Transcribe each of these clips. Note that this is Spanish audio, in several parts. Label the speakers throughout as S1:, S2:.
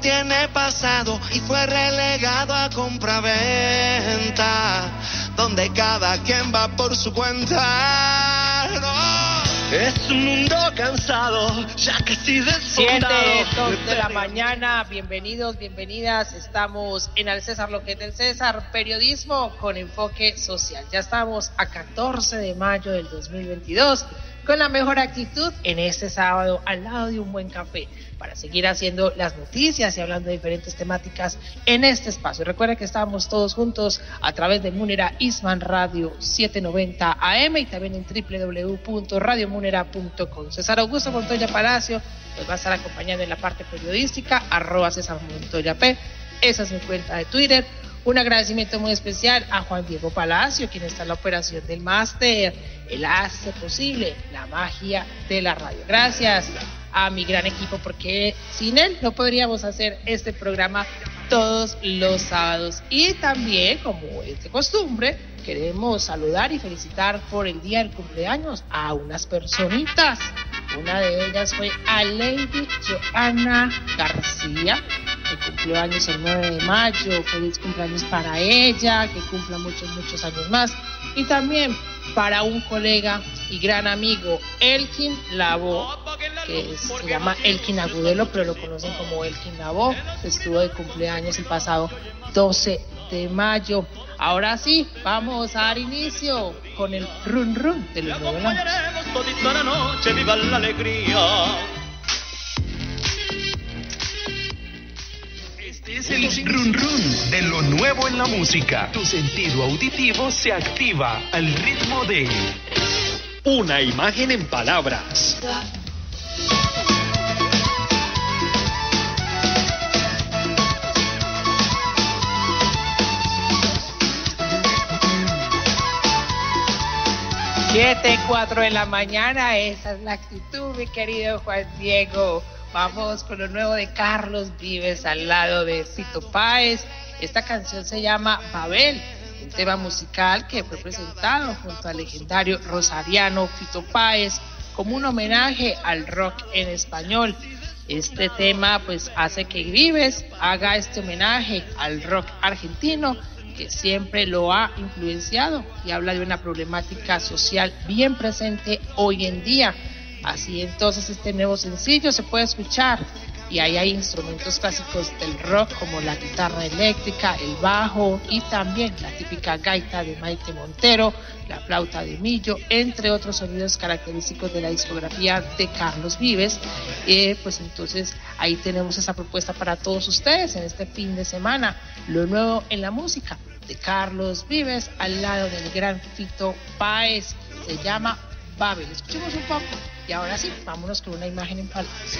S1: No tiene pasado y fue relegado a compraventa, donde cada quien va por su cuenta. Es un mundo cansado, ya que si desfondado.
S2: Siete, dos de la mañana, bienvenidos, bienvenidas. Estamos en Al César, lo que es del César, periodismo con enfoque social. Ya estamos a 14 de mayo del 2022 con la mejor actitud en este sábado al lado de un buen café para seguir haciendo las noticias y hablando de diferentes temáticas en este espacio. Recuerda que estamos todos juntos a través de Munera Isman Radio 790 AM y también en www.radiomunera.com. César Augusto Montoya Palacio nos va a estar acompañando en la parte periodística, arroba César Montoya P. Esa es mi cuenta de Twitter. Un agradecimiento muy especial a Juan Diego Palacio, quien está en la operación del máster. Él hace posible la magia de la radio. Gracias a mi gran equipo porque sin él no podríamos hacer este programa todos los sábados. Y también, como es de costumbre, queremos saludar y felicitar por el día del cumpleaños a unas personitas. Una de ellas fue a Lady Joana García, que cumplió años el 9 de mayo. Feliz cumpleaños para ella, que cumpla muchos, muchos años más. Y también para un colega y gran amigo, Elkin Labo, que se llama Elkin Agudelo, pero lo conocen como Elkin Labo, estuvo de cumpleaños el pasado 12 de mayo. Ahora sí, vamos a dar inicio con el run run de los
S1: la noche.
S3: Es el run run de lo nuevo en la música. Tu sentido auditivo se activa al ritmo de una imagen en palabras.
S2: Siete, cuatro de la mañana, esa es la actitud, mi querido Juan Diego. Vamos con lo nuevo de Carlos Vives al lado de Cito Páez. Esta canción se llama Babel, un tema musical que fue presentado junto al legendario rosariano Fito Páez como un homenaje al rock en español. Este tema pues hace que Vives haga este homenaje al rock argentino que siempre lo ha influenciado y habla de una problemática social bien presente hoy en día. Así entonces este nuevo sencillo se puede escuchar. Y ahí hay instrumentos clásicos del rock como la guitarra eléctrica, el bajo y también la típica gaita de Maite Montero, la flauta de Millo, entre otros sonidos característicos de la discografía de Carlos Vives. Eh, pues entonces ahí tenemos esa propuesta para todos ustedes en este fin de semana, lo nuevo en la música de Carlos Vives al lado del gran Fito Páez, se llama Babel. Escuchemos un poco y ahora sí, vámonos con una imagen en palabras.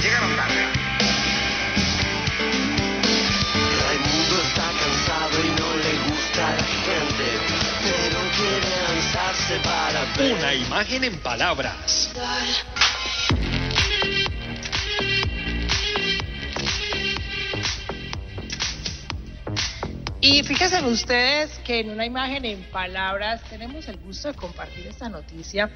S1: Llegaron tarde. Raimundo está cansado y no le gusta a la gente, pero quiere lanzarse para ver.
S3: Una imagen en palabras.
S2: Y fíjense ustedes que en una imagen en palabras tenemos el gusto de compartir esta noticia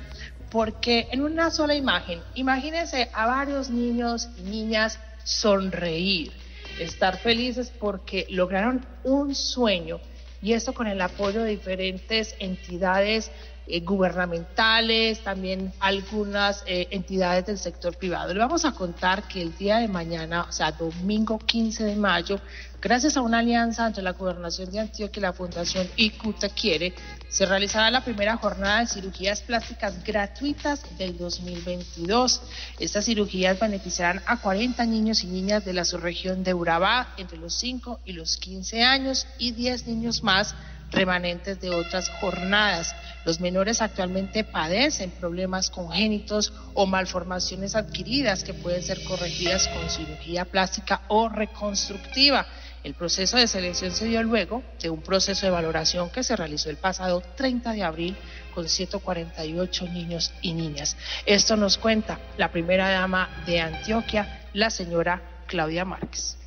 S2: porque en una sola imagen, imagínense a varios niños y niñas sonreír, estar felices porque lograron un sueño y esto con el apoyo de diferentes entidades eh, gubernamentales, también algunas eh, entidades del sector privado. Le vamos a contar que el día de mañana, o sea, domingo 15 de mayo, gracias a una alianza entre la Gobernación de Antioquia y la Fundación ICUTA Quiere, se realizará la primera jornada de cirugías plásticas gratuitas del 2022. Estas cirugías beneficiarán a 40 niños y niñas de la subregión de Urabá entre los 5 y los 15 años y 10 niños más remanentes de otras jornadas. Los menores actualmente padecen problemas congénitos o malformaciones adquiridas que pueden ser corregidas con cirugía plástica o reconstructiva. El proceso de selección se dio luego de un proceso de valoración que se realizó el pasado 30 de abril con 148 niños y niñas. Esto nos cuenta la primera dama de Antioquia, la señora Claudia Márquez.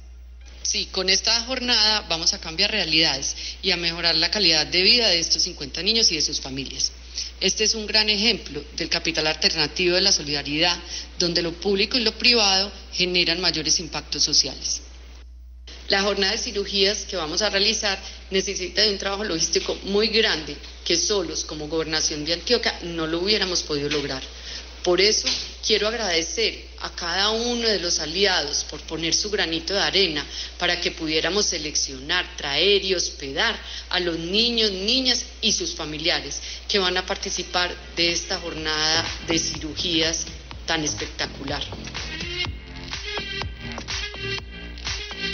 S4: Sí, con esta jornada vamos a cambiar realidades y a mejorar la calidad de vida de estos 50 niños y de sus familias. Este es un gran ejemplo del capital alternativo de la solidaridad, donde lo público y lo privado generan mayores impactos sociales. La jornada de cirugías que vamos a realizar necesita de un trabajo logístico muy grande que solos como gobernación de Antioquia no lo hubiéramos podido lograr. Por eso quiero agradecer a cada uno de los aliados por poner su granito de arena para que pudiéramos seleccionar, traer y hospedar a los niños, niñas y sus familiares que van a participar de esta jornada de cirugías tan espectacular.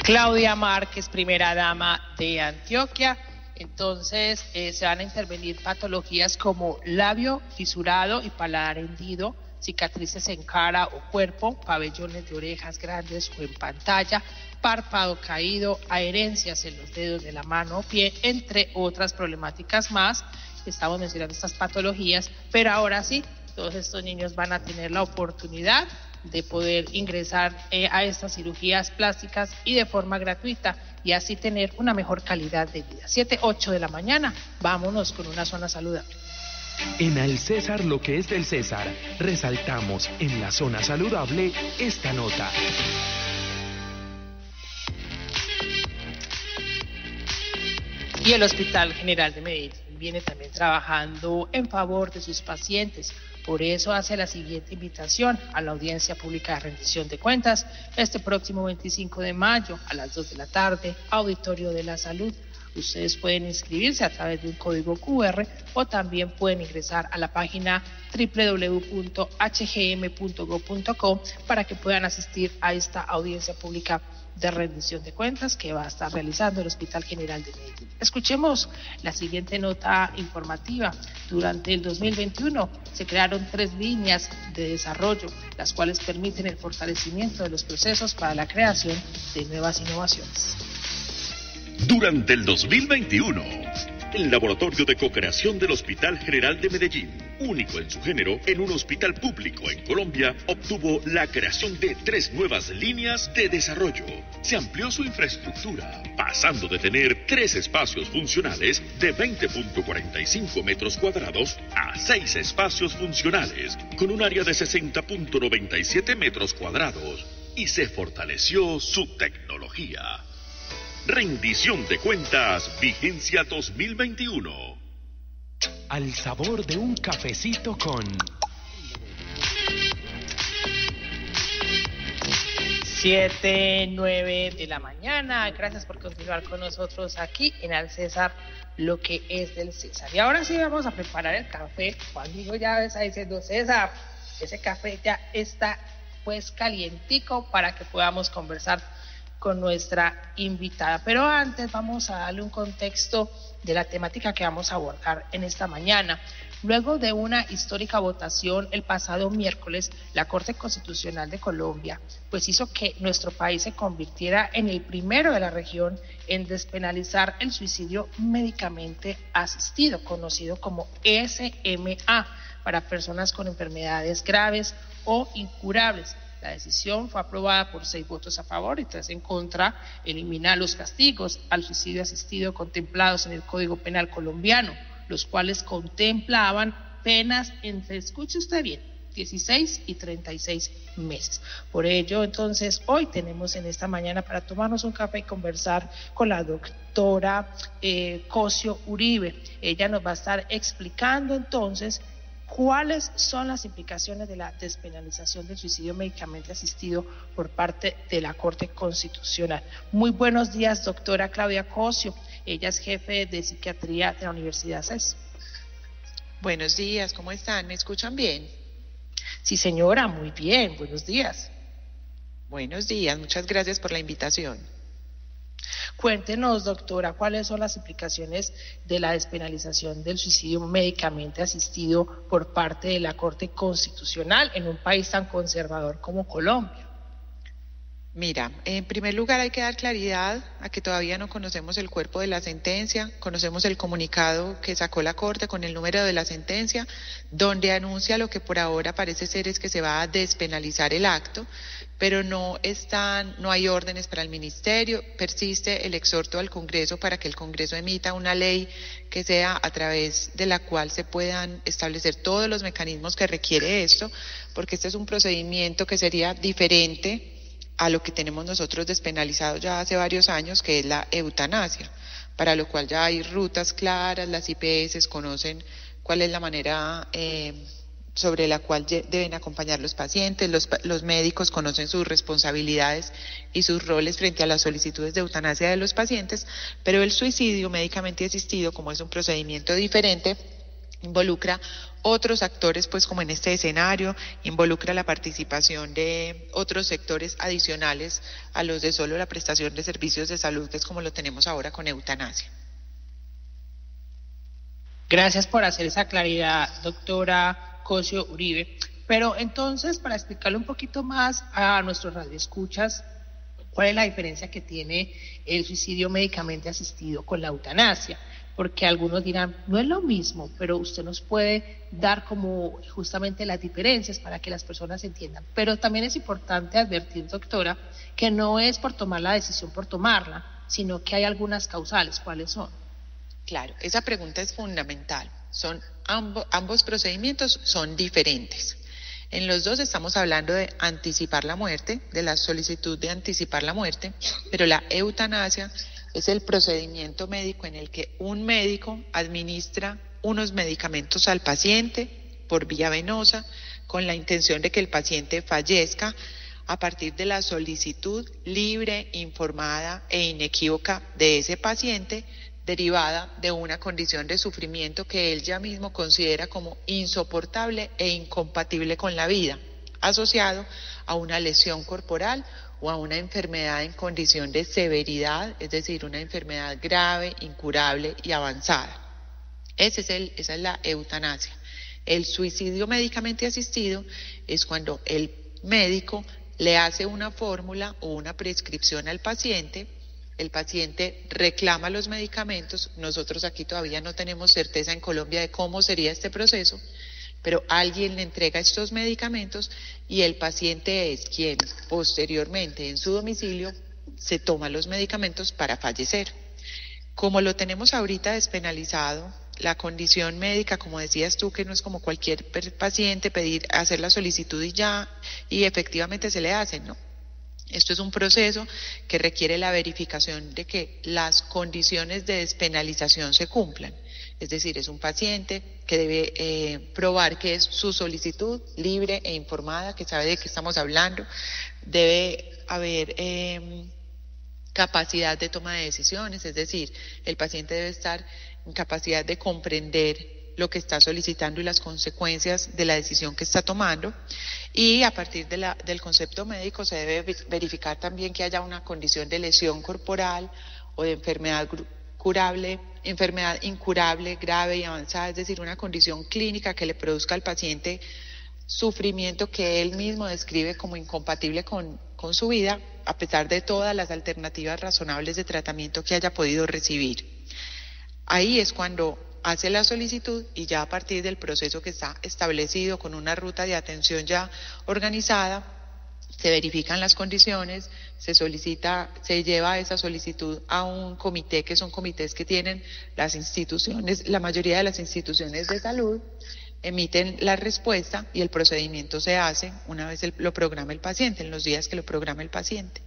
S2: Claudia Márquez, primera dama de Antioquia. Entonces eh, se van a intervenir patologías como labio fisurado y paladar hendido, cicatrices en cara o cuerpo, pabellones de orejas grandes o en pantalla, párpado caído, adherencias en los dedos de la mano o pie, entre otras problemáticas más. Estamos mencionando estas patologías, pero ahora sí, todos estos niños van a tener la oportunidad de poder ingresar eh, a estas cirugías plásticas y de forma gratuita y así tener una mejor calidad de vida. 7, 8 de la mañana, vámonos con una zona saludable.
S5: En Al César lo que es del César, resaltamos en la zona saludable esta nota.
S2: Y el Hospital General de Medellín viene también trabajando en favor de sus pacientes. Por eso hace la siguiente invitación a la audiencia pública de rendición de cuentas este próximo 25 de mayo a las 2 de la tarde, Auditorio de la Salud. Ustedes pueden inscribirse a través de un código QR o también pueden ingresar a la página www.hgm.go.co para que puedan asistir a esta audiencia pública de rendición de cuentas que va a estar realizando el Hospital General de Medellín. Escuchemos la siguiente nota informativa. Durante el 2021 se crearon tres líneas de desarrollo, las cuales permiten el fortalecimiento de los procesos para la creación de nuevas innovaciones.
S6: Durante el 2021, el Laboratorio de Co-Creación del Hospital General de Medellín, único en su género en un hospital público en Colombia, obtuvo la creación de tres nuevas líneas de desarrollo. Se amplió su infraestructura, pasando de tener tres espacios funcionales de 20.45 metros cuadrados a seis espacios funcionales con un área de 60.97 metros cuadrados y se fortaleció su tecnología. Rendición de cuentas, vigencia 2021.
S5: Al sabor de un cafecito con...
S2: Siete, nueve de la mañana. Gracias por continuar con nosotros aquí en Al César, lo que es del César. Y ahora sí vamos a preparar el café. Juan Diego ya está diciendo, César, ese café ya está pues calientico para que podamos conversar con nuestra invitada. Pero antes vamos a darle un contexto de la temática que vamos a abordar en esta mañana. Luego de una histórica votación el pasado miércoles, la Corte Constitucional de Colombia pues hizo que nuestro país se convirtiera en el primero de la región en despenalizar el suicidio médicamente asistido, conocido como SMA, para personas con enfermedades graves o incurables. La decisión fue aprobada por seis votos a favor y tres en contra. Elimina los castigos al suicidio asistido contemplados en el Código Penal colombiano, los cuales contemplaban penas entre, escuche usted bien, 16 y 36 meses. Por ello, entonces, hoy tenemos en esta mañana para tomarnos un café y conversar con la doctora eh, Cosio Uribe. Ella nos va a estar explicando entonces ¿Cuáles son las implicaciones de la despenalización del suicidio médicamente asistido por parte de la Corte Constitucional? Muy buenos días, doctora Claudia Cosio. Ella es jefe de psiquiatría de la Universidad CES.
S7: Buenos días, ¿cómo están? ¿Me escuchan bien?
S2: Sí, señora, muy bien. Buenos días.
S7: Buenos días, muchas gracias por la invitación.
S2: Cuéntenos, doctora, cuáles son las implicaciones de la despenalización del suicidio médicamente asistido por parte de la Corte Constitucional en un país tan conservador como Colombia.
S7: Mira, en primer lugar hay que dar claridad a que todavía no conocemos el cuerpo de la sentencia, conocemos el comunicado que sacó la Corte con el número de la sentencia, donde anuncia lo que por ahora parece ser es que se va a despenalizar el acto, pero no están, no hay órdenes para el ministerio, persiste el exhorto al Congreso para que el Congreso emita una ley que sea a través de la cual se puedan establecer todos los mecanismos que requiere esto, porque este es un procedimiento que sería diferente a lo que tenemos nosotros despenalizado ya hace varios años, que es la eutanasia, para lo cual ya hay rutas claras, las IPS conocen cuál es la manera eh, sobre la cual deben acompañar los pacientes, los, los, médicos conocen sus responsabilidades y sus roles frente a las solicitudes de eutanasia de los pacientes, pero el suicidio médicamente asistido, como es un procedimiento diferente, involucra otros actores, pues como en este escenario, involucra la participación de otros sectores adicionales a los de solo la prestación de servicios de salud, que es como lo tenemos ahora con eutanasia.
S2: Gracias por hacer esa claridad, doctora Cosio Uribe. Pero entonces, para explicarle un poquito más a nuestros radioescuchas, ¿cuál es la diferencia que tiene el suicidio médicamente asistido con la eutanasia? porque algunos dirán, no es lo mismo, pero usted nos puede dar como justamente las diferencias para que las personas entiendan. Pero también es importante advertir, doctora, que no es por tomar la decisión por tomarla, sino que hay algunas causales. ¿Cuáles son?
S7: Claro, esa pregunta es fundamental. Son ambos, ambos procedimientos son diferentes. En los dos estamos hablando de anticipar la muerte, de la solicitud de anticipar la muerte, pero la eutanasia es el procedimiento médico en el que un médico administra unos medicamentos al paciente por vía venosa con la intención de que el paciente fallezca a partir de la solicitud libre, informada e inequívoca de ese paciente derivada de una condición de sufrimiento que él ya mismo considera como insoportable e incompatible con la vida, asociado a una lesión corporal o a una enfermedad en condición de severidad, es decir, una enfermedad grave, incurable y avanzada. Es esa es la eutanasia. El suicidio médicamente asistido es cuando el médico le hace una fórmula o una prescripción al paciente, el paciente reclama los medicamentos, nosotros aquí todavía no tenemos certeza en Colombia de cómo sería este proceso, pero alguien le entrega estos medicamentos y el paciente es quien posteriormente en su domicilio se toma los medicamentos para fallecer. Como lo tenemos ahorita despenalizado, la condición médica, como decías tú, que no es como cualquier paciente pedir, hacer la solicitud y ya, y efectivamente se le hace, no. Esto es un proceso que requiere la verificación de que las condiciones de despenalización se cumplan. Es decir, es un paciente que debe eh, probar que es su solicitud libre e informada, que sabe de qué estamos hablando. Debe haber em, capacidad de toma de decisiones, es decir, el paciente debe estar en capacidad de comprender lo que está solicitando y las consecuencias de la decisión que está tomando. Y a partir del concepto médico se debe verificar también que haya una condición de lesión corporal o de enfermedad curable, enfermedad incurable, grave y avanzada, es decir, una condición clínica que le produzca al paciente sufrimiento que él mismo describe como incompatible con, con su vida, a pesar de todas las alternativas razonables de tratamiento que haya podido recibir. Ahí es cuando hace la solicitud y ya a partir del proceso que está establecido con una ruta de atención ya organizada, se verifican las condiciones, se solicita, se lleva esa solicitud a un comité, que son comités que tienen las instituciones, la mayoría de las instituciones de salud, emiten la respuesta y el procedimiento se hace una vez lo programa el paciente, en los días que lo programa el paciente.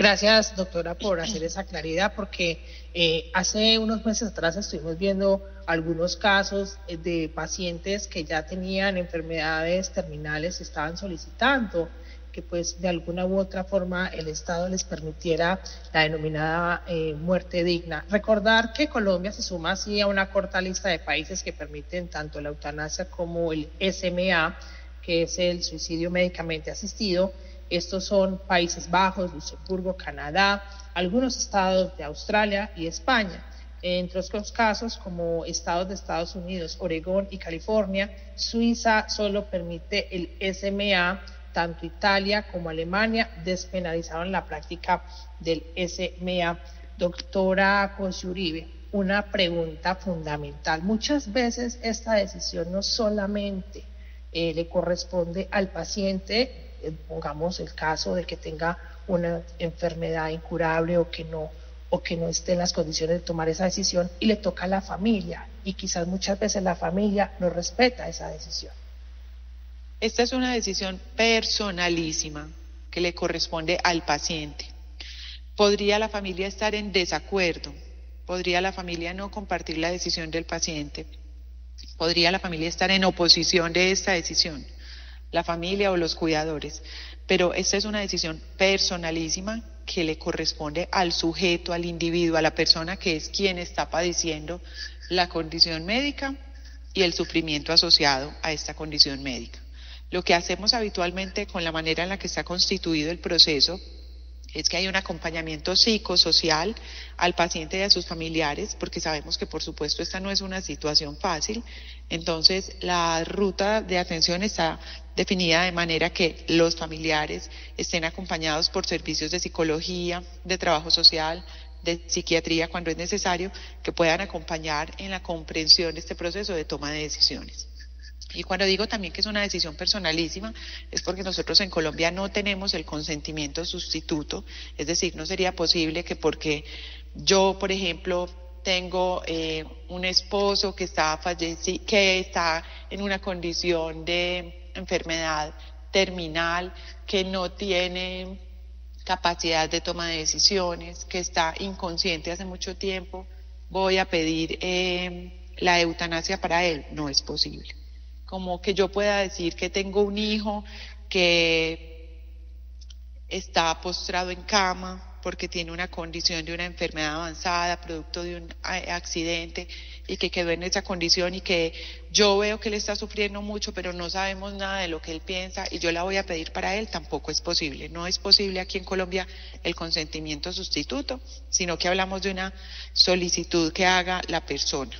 S2: Gracias, doctora, por hacer esa claridad, porque eh, hace unos meses atrás estuvimos viendo algunos casos de pacientes que ya tenían enfermedades terminales y estaban solicitando que pues de alguna u otra forma el Estado les permitiera la denominada eh, muerte digna. Recordar que Colombia se suma así a una corta lista de países que permiten tanto la eutanasia como el SMA, que es el suicidio médicamente asistido. Estos son Países Bajos, Luxemburgo, Canadá, algunos estados de Australia y España. Entre otros casos, como estados de Estados Unidos, Oregón y California, Suiza solo permite el SMA tanto Italia como Alemania despenalizaron la práctica del SMA. Doctora Uribe, una pregunta fundamental. Muchas veces esta decisión no solamente eh, le corresponde al paciente, eh, pongamos el caso de que tenga una enfermedad incurable o que no o que no esté en las condiciones de tomar esa decisión y le toca a la familia y quizás muchas veces la familia no respeta esa decisión.
S7: Esta es una decisión personalísima que le corresponde al paciente. Podría la familia estar en desacuerdo, podría la familia no compartir la decisión del paciente, podría la familia estar en oposición de esta decisión, la familia o los cuidadores, pero esta es una decisión personalísima que le corresponde al sujeto, al individuo, a la persona que es quien está padeciendo la condición médica y el sufrimiento asociado a esta condición médica. Lo que hacemos habitualmente con la manera en la que está constituido el proceso es que hay un acompañamiento psicosocial al paciente y a sus familiares, porque sabemos que por supuesto esta no es una situación fácil. Entonces, la ruta de atención está definida de manera que los familiares estén acompañados por servicios de psicología, de trabajo social, de psiquiatría cuando es necesario, que puedan acompañar en la comprensión de este proceso de toma de decisiones. Y cuando digo también que es una decisión personalísima, es porque nosotros en Colombia no tenemos el consentimiento sustituto, es decir, no sería posible que porque yo, por ejemplo, tengo eh, un esposo que está fallecido, que está en una condición de enfermedad terminal, que no tiene capacidad de toma de decisiones, que está inconsciente hace mucho tiempo, voy a pedir eh, la eutanasia para él. No es posible como que yo pueda decir que tengo un hijo que está postrado en cama porque tiene una condición de una enfermedad avanzada, producto de un accidente y que quedó en esa condición y que yo veo que él está sufriendo mucho, pero no sabemos nada de lo que él piensa y yo la voy a pedir para él, tampoco es posible. No es posible aquí en Colombia el consentimiento sustituto, sino que hablamos de una solicitud que haga la persona.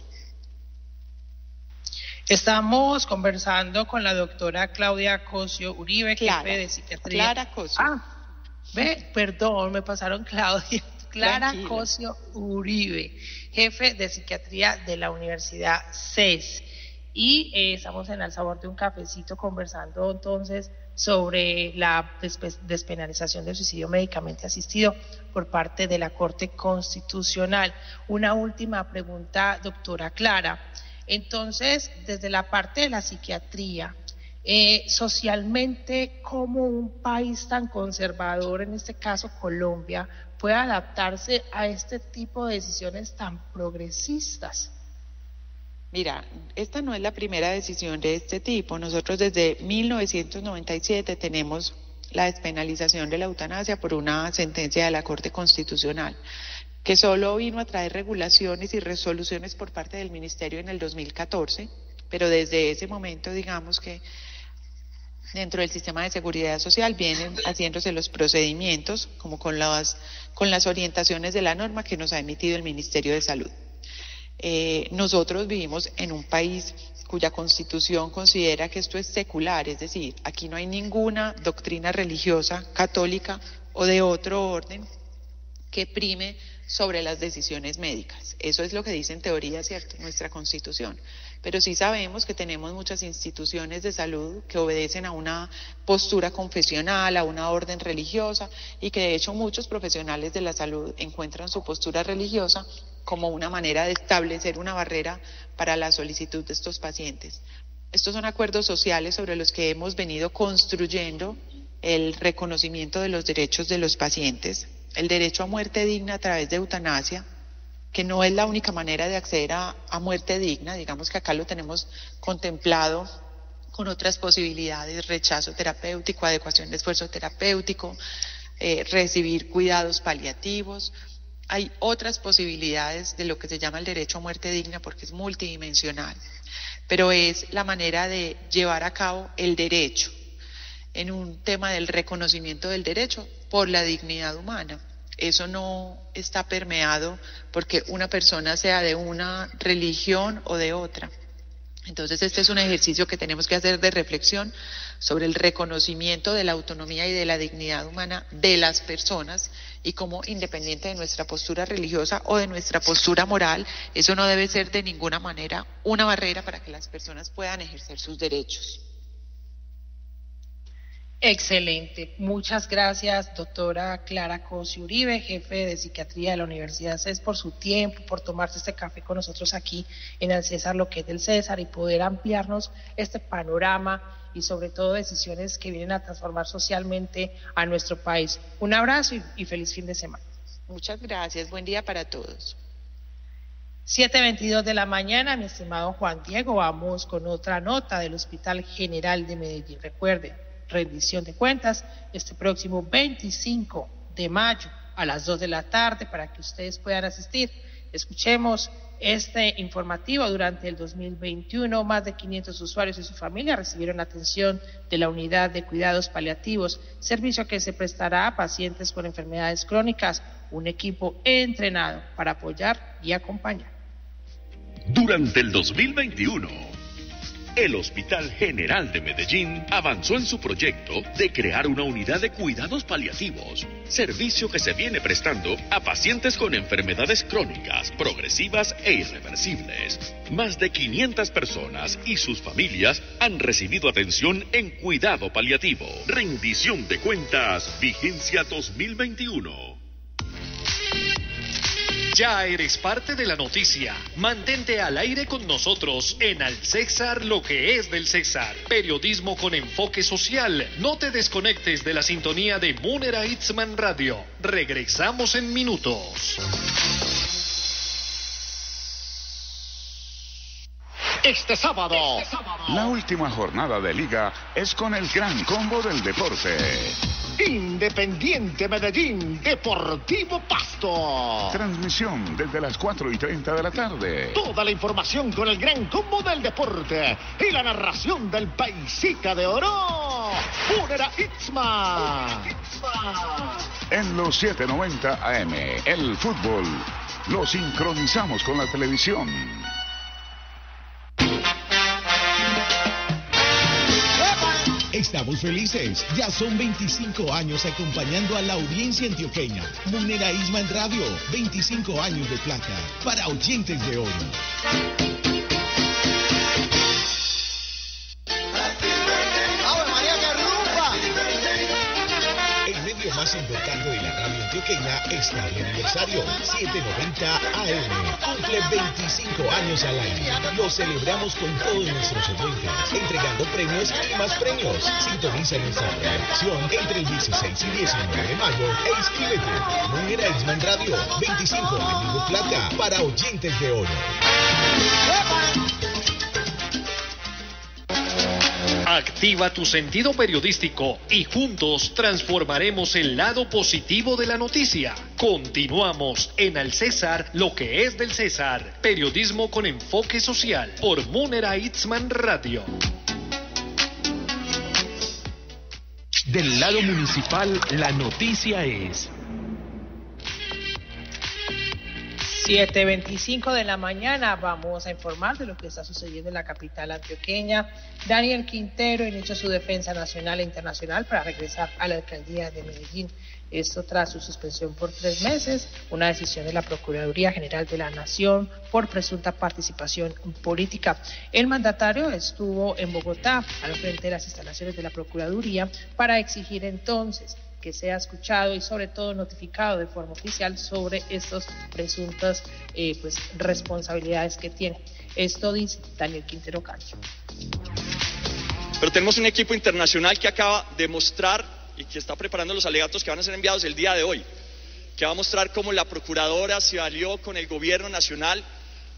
S2: Estamos conversando con la doctora Claudia Cosio Uribe, jefe de psiquiatría.
S7: Clara Cosio.
S2: Ah, ve, perdón, me pasaron Claudia. Clara Cosio Uribe, jefe de psiquiatría de la Universidad CES. Y eh, estamos en el sabor de un cafecito conversando entonces sobre la despenalización del suicidio médicamente asistido por parte de la Corte Constitucional. Una última pregunta, doctora Clara. Entonces, desde la parte de la psiquiatría, eh, socialmente, ¿cómo un país tan conservador, en este caso Colombia, puede adaptarse a este tipo de decisiones tan progresistas?
S7: Mira, esta no es la primera decisión de este tipo. Nosotros desde 1997 tenemos la despenalización de la eutanasia por una sentencia de la Corte Constitucional que solo vino a traer regulaciones y resoluciones por parte del Ministerio en el 2014, pero desde ese momento digamos que dentro del sistema de seguridad social vienen haciéndose los procedimientos como con las, con las orientaciones de la norma que nos ha emitido el Ministerio de Salud. Eh, nosotros vivimos en un país cuya constitución considera que esto es secular, es decir, aquí no hay ninguna doctrina religiosa católica o de otro orden que prime sobre las decisiones médicas. Eso es lo que dice en teoría, ¿cierto? Nuestra constitución. Pero sí sabemos que tenemos muchas instituciones de salud que obedecen a una postura confesional, a una orden religiosa y que de hecho muchos profesionales de la salud encuentran su postura religiosa como una manera de establecer una barrera para la solicitud de estos pacientes. Estos son acuerdos sociales sobre los que hemos venido construyendo el reconocimiento de los derechos de los pacientes, el derecho a muerte digna a través de eutanasia, que no es la única manera de acceder a, muerte digna, digamos que acá lo tenemos contemplado con otras posibilidades, rechazo terapéutico, adecuación de esfuerzo terapéutico, eh, recibir cuidados paliativos. Hay otras posibilidades de lo que se llama el derecho a muerte digna porque es multidimensional, pero es la manera de llevar a cabo el derecho en un tema del reconocimiento del derecho por la dignidad humana. Eso no está permeado porque una persona sea de una religión o de otra. Entonces, este es un ejercicio que tenemos que hacer de reflexión sobre el reconocimiento de la autonomía y de la dignidad humana de las personas y cómo, independiente de nuestra postura religiosa o de nuestra postura moral, eso no debe ser de ninguna manera una barrera para que las personas puedan ejercer sus derechos.
S2: Excelente. Muchas gracias, doctora Clara Cosi Uribe, jefe de psiquiatría de la Universidad CES, por su tiempo, por tomarse este café con nosotros aquí en el César, lo que es del César, y poder ampliarnos este panorama y sobre todo decisiones que vienen a transformar socialmente a nuestro país. Un abrazo y, feliz fin de semana.
S7: Muchas gracias. Buen día para todos.
S2: 7.22 de la mañana, mi estimado Juan Diego, vamos con otra nota del Hospital General de Medellín. Recuerden, rendición de cuentas este próximo 25 de mayo a las 2 de la tarde para que ustedes puedan asistir. Escuchemos este informativo. Durante el 2021, más de 500 usuarios y su familia recibieron atención de la unidad de cuidados paliativos, servicio que se prestará a pacientes con enfermedades crónicas, un equipo entrenado para apoyar y acompañar.
S6: Durante el 2021, el Hospital General de Medellín avanzó en su proyecto de crear una unidad de cuidados paliativos, servicio que se viene prestando a pacientes con enfermedades crónicas, progresivas e irreversibles. Más de 500 personas y sus familias han recibido atención en cuidado paliativo. Rendición de cuentas, vigencia 2021.
S3: Ya eres parte de la noticia. Mantente al aire con nosotros en Al César lo que es del César. Periodismo con enfoque social. No te desconectes de la sintonía de Munera Itzman Radio. Regresamos en minutos.
S8: Este sábado.
S9: La última jornada de liga es con el gran combo del deporte.
S8: Independiente Medellín, Deportivo Pasto.
S9: Transmisión desde las 4 y 30 de la tarde.
S8: Toda la información con el gran combo del deporte y la narración del paisita de oro. Unera Itzma.
S9: En los 790 AM, el fútbol lo sincronizamos con la televisión.
S10: Estamos felices. Ya son 25 años acompañando a la audiencia antioqueña. Munera Isman Radio, 25 años de plata para oyentes de oro. más importante de la radio antioqueña está el aniversario 790 AM. Cumple 25 años al aire. Lo celebramos con todos nuestros oyentes, entregando premios y más premios. Sintoniza nuestra programación entre el 16 y 19 de mayo e inscríbete. Mujer Isman Radio, 25 años de plata para oyentes de oro.
S3: Activa tu sentido periodístico y juntos transformaremos el lado positivo de la noticia. Continuamos en Al César, lo que es del César. Periodismo con enfoque social por Munera Itzman Radio.
S5: Del lado municipal, la noticia es
S2: 7.25 de la mañana vamos a informar de lo que está sucediendo en la capital antioqueña. Daniel Quintero inició su defensa nacional e internacional para regresar a la alcaldía de Medellín. Esto tras su suspensión por tres meses, una decisión de la Procuraduría General de la Nación por presunta participación política. El mandatario estuvo en Bogotá, al frente de las instalaciones de la Procuraduría, para exigir entonces que sea escuchado y sobre todo notificado de forma oficial sobre estas presuntas eh, pues, responsabilidades que tiene. Esto dice Daniel Quintero Cancho.
S11: Pero tenemos un equipo internacional que acaba de mostrar y que está preparando los alegatos que van a ser enviados el día de hoy, que va a mostrar cómo la procuradora se alió con el gobierno nacional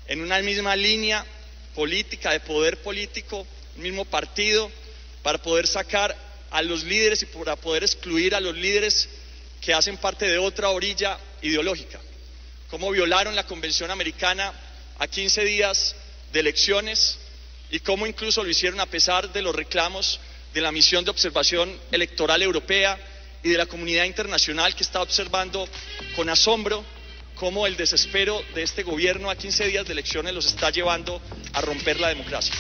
S11: en una misma línea política, de poder político, un mismo partido, para poder sacar a los líderes y para poder excluir a los líderes que hacen parte de otra orilla ideológica. Cómo violaron la Convención Americana a 15 días de elecciones y cómo incluso lo hicieron a pesar de los reclamos de la misión de observación electoral europea y de la comunidad internacional que está observando con asombro cómo el desespero de este gobierno a 15 días de elecciones los está llevando a romper la democracia.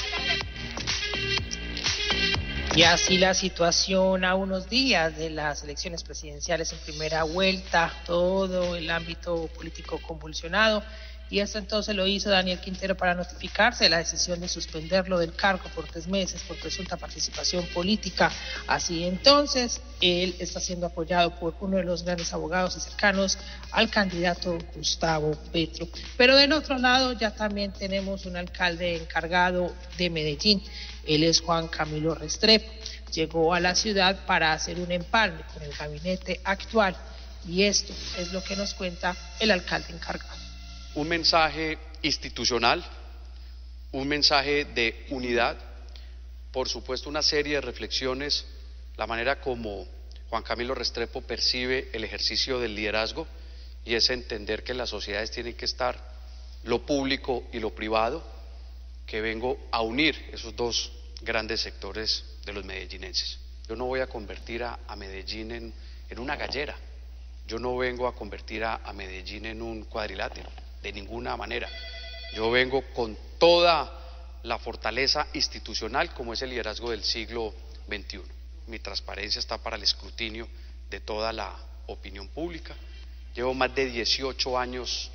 S2: Y así la situación a unos días de las elecciones presidenciales en primera vuelta, todo el ámbito político convulsionado. Y esto entonces lo hizo Daniel Quintero para notificarse la decisión de suspenderlo del cargo por tres meses por presunta participación política. Así entonces, él está siendo apoyado por uno de los grandes abogados y cercanos al candidato Gustavo Petro. Pero del otro lado ya también tenemos un alcalde encargado de Medellín. Él es Juan Camilo Restrepo. Llegó a la ciudad para hacer un empalme con el gabinete actual y esto es lo que nos cuenta el alcalde encargado
S12: un mensaje institucional, un mensaje de unidad, por supuesto una serie de reflexiones, la manera como Juan Camilo Restrepo percibe el ejercicio del liderazgo y es entender que las sociedades tienen que estar lo público y lo privado, que vengo a unir esos dos grandes sectores de los medellinenses. Yo no voy a convertir a, Medellín en, una gallera, yo no vengo a convertir a Medellín en un cuadrilátero de ninguna manera. Yo vengo con toda la fortaleza institucional como es el liderazgo del siglo XXI. Mi transparencia está para el escrutinio de toda la opinión pública. Llevo más de 18 años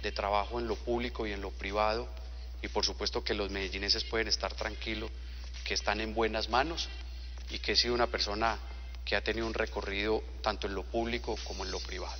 S12: de trabajo en lo público y en lo privado y por supuesto que los medellineses pueden estar tranquilos que están en buenas manos y que he sido una persona que ha tenido un recorrido tanto en lo público como en lo privado.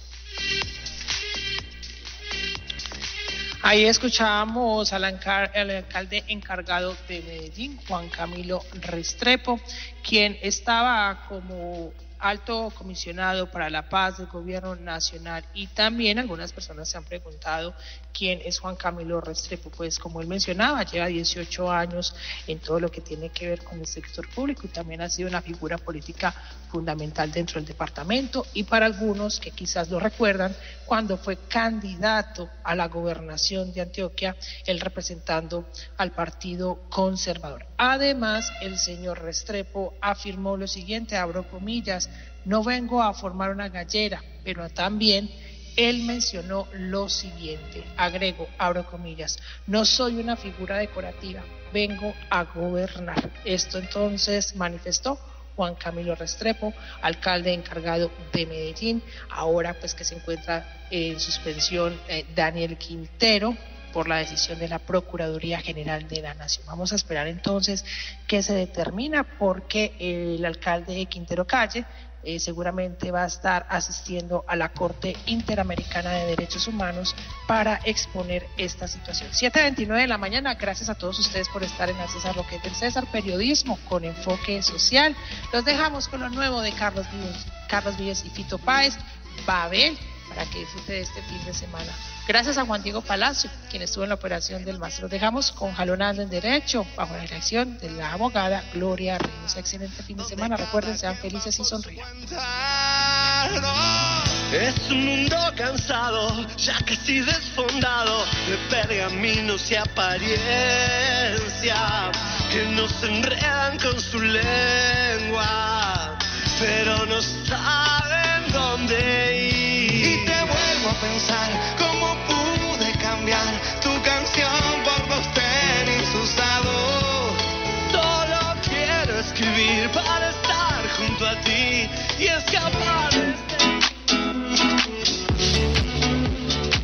S2: Ahí escuchábamos al, alcalde encargado de Medellín, Juan Camilo Restrepo, quien estaba como alto comisionado para la paz del gobierno nacional y también algunas personas se han preguntado quién es Juan Camilo Restrepo, pues como él mencionaba, lleva 18 años en todo lo que tiene que ver con el sector público y también ha sido una figura política fundamental dentro del departamento y para algunos que quizás lo recuerdan, cuando fue candidato a la gobernación de Antioquia, él representando al Partido Conservador. Además, el señor Restrepo afirmó lo siguiente, abro comillas, no vengo a formar una gallera, pero también él mencionó lo siguiente, agrego, abro comillas, no soy una figura decorativa, vengo a gobernar. Esto entonces manifestó Juan Camilo Restrepo, alcalde encargado de Medellín, ahora pues que se encuentra en suspensión eh, Daniel Quintero, por la decisión de la Procuraduría General de la Nación. Vamos a esperar entonces qué se determina porque el alcalde de Quintero Calle eh, seguramente va a estar asistiendo a la Corte Interamericana de Derechos Humanos para exponer esta situación. 7.29 de la mañana, gracias a todos ustedes por estar en el César Lo que es del César, periodismo con enfoque social. Los dejamos con lo nuevo de Carlos Vives, Carlos y Fito Páez, Babel, para que disfrute de este fin de semana. Gracias a Juan Diego Palacio, quien estuvo en la operación del máster. Lo dejamos con Jalonando en Derecho, bajo la dirección de la abogada Gloria Reyes. Excelente fin de semana. Recuerden, sean felices y sonrían.
S1: Es un mundo cansado, ya casi desfondado de pergaminos y apariencia que nos enredan con su lengua, pero no saben dónde ir. Y te vuelvo a pensar tu canción por tenis usados. Solo quiero escribir para estar junto a ti y escapar.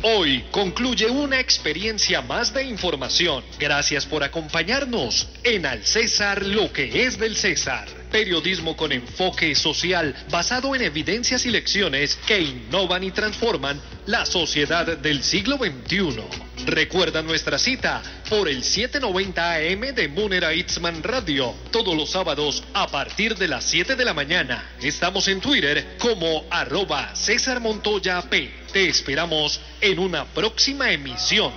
S3: Hoy concluye una experiencia más de información. Gracias por acompañarnos en Al César lo que es del César. Periodismo con enfoque social basado en evidencias y lecciones que innovan y transforman la sociedad del siglo XXI. Recuerda nuestra cita por el 790 AM de Munera Itzman Radio, todos los sábados a partir de las 7 de la mañana. Estamos en Twitter como arroba César Montoya P. Te esperamos en una próxima emisión.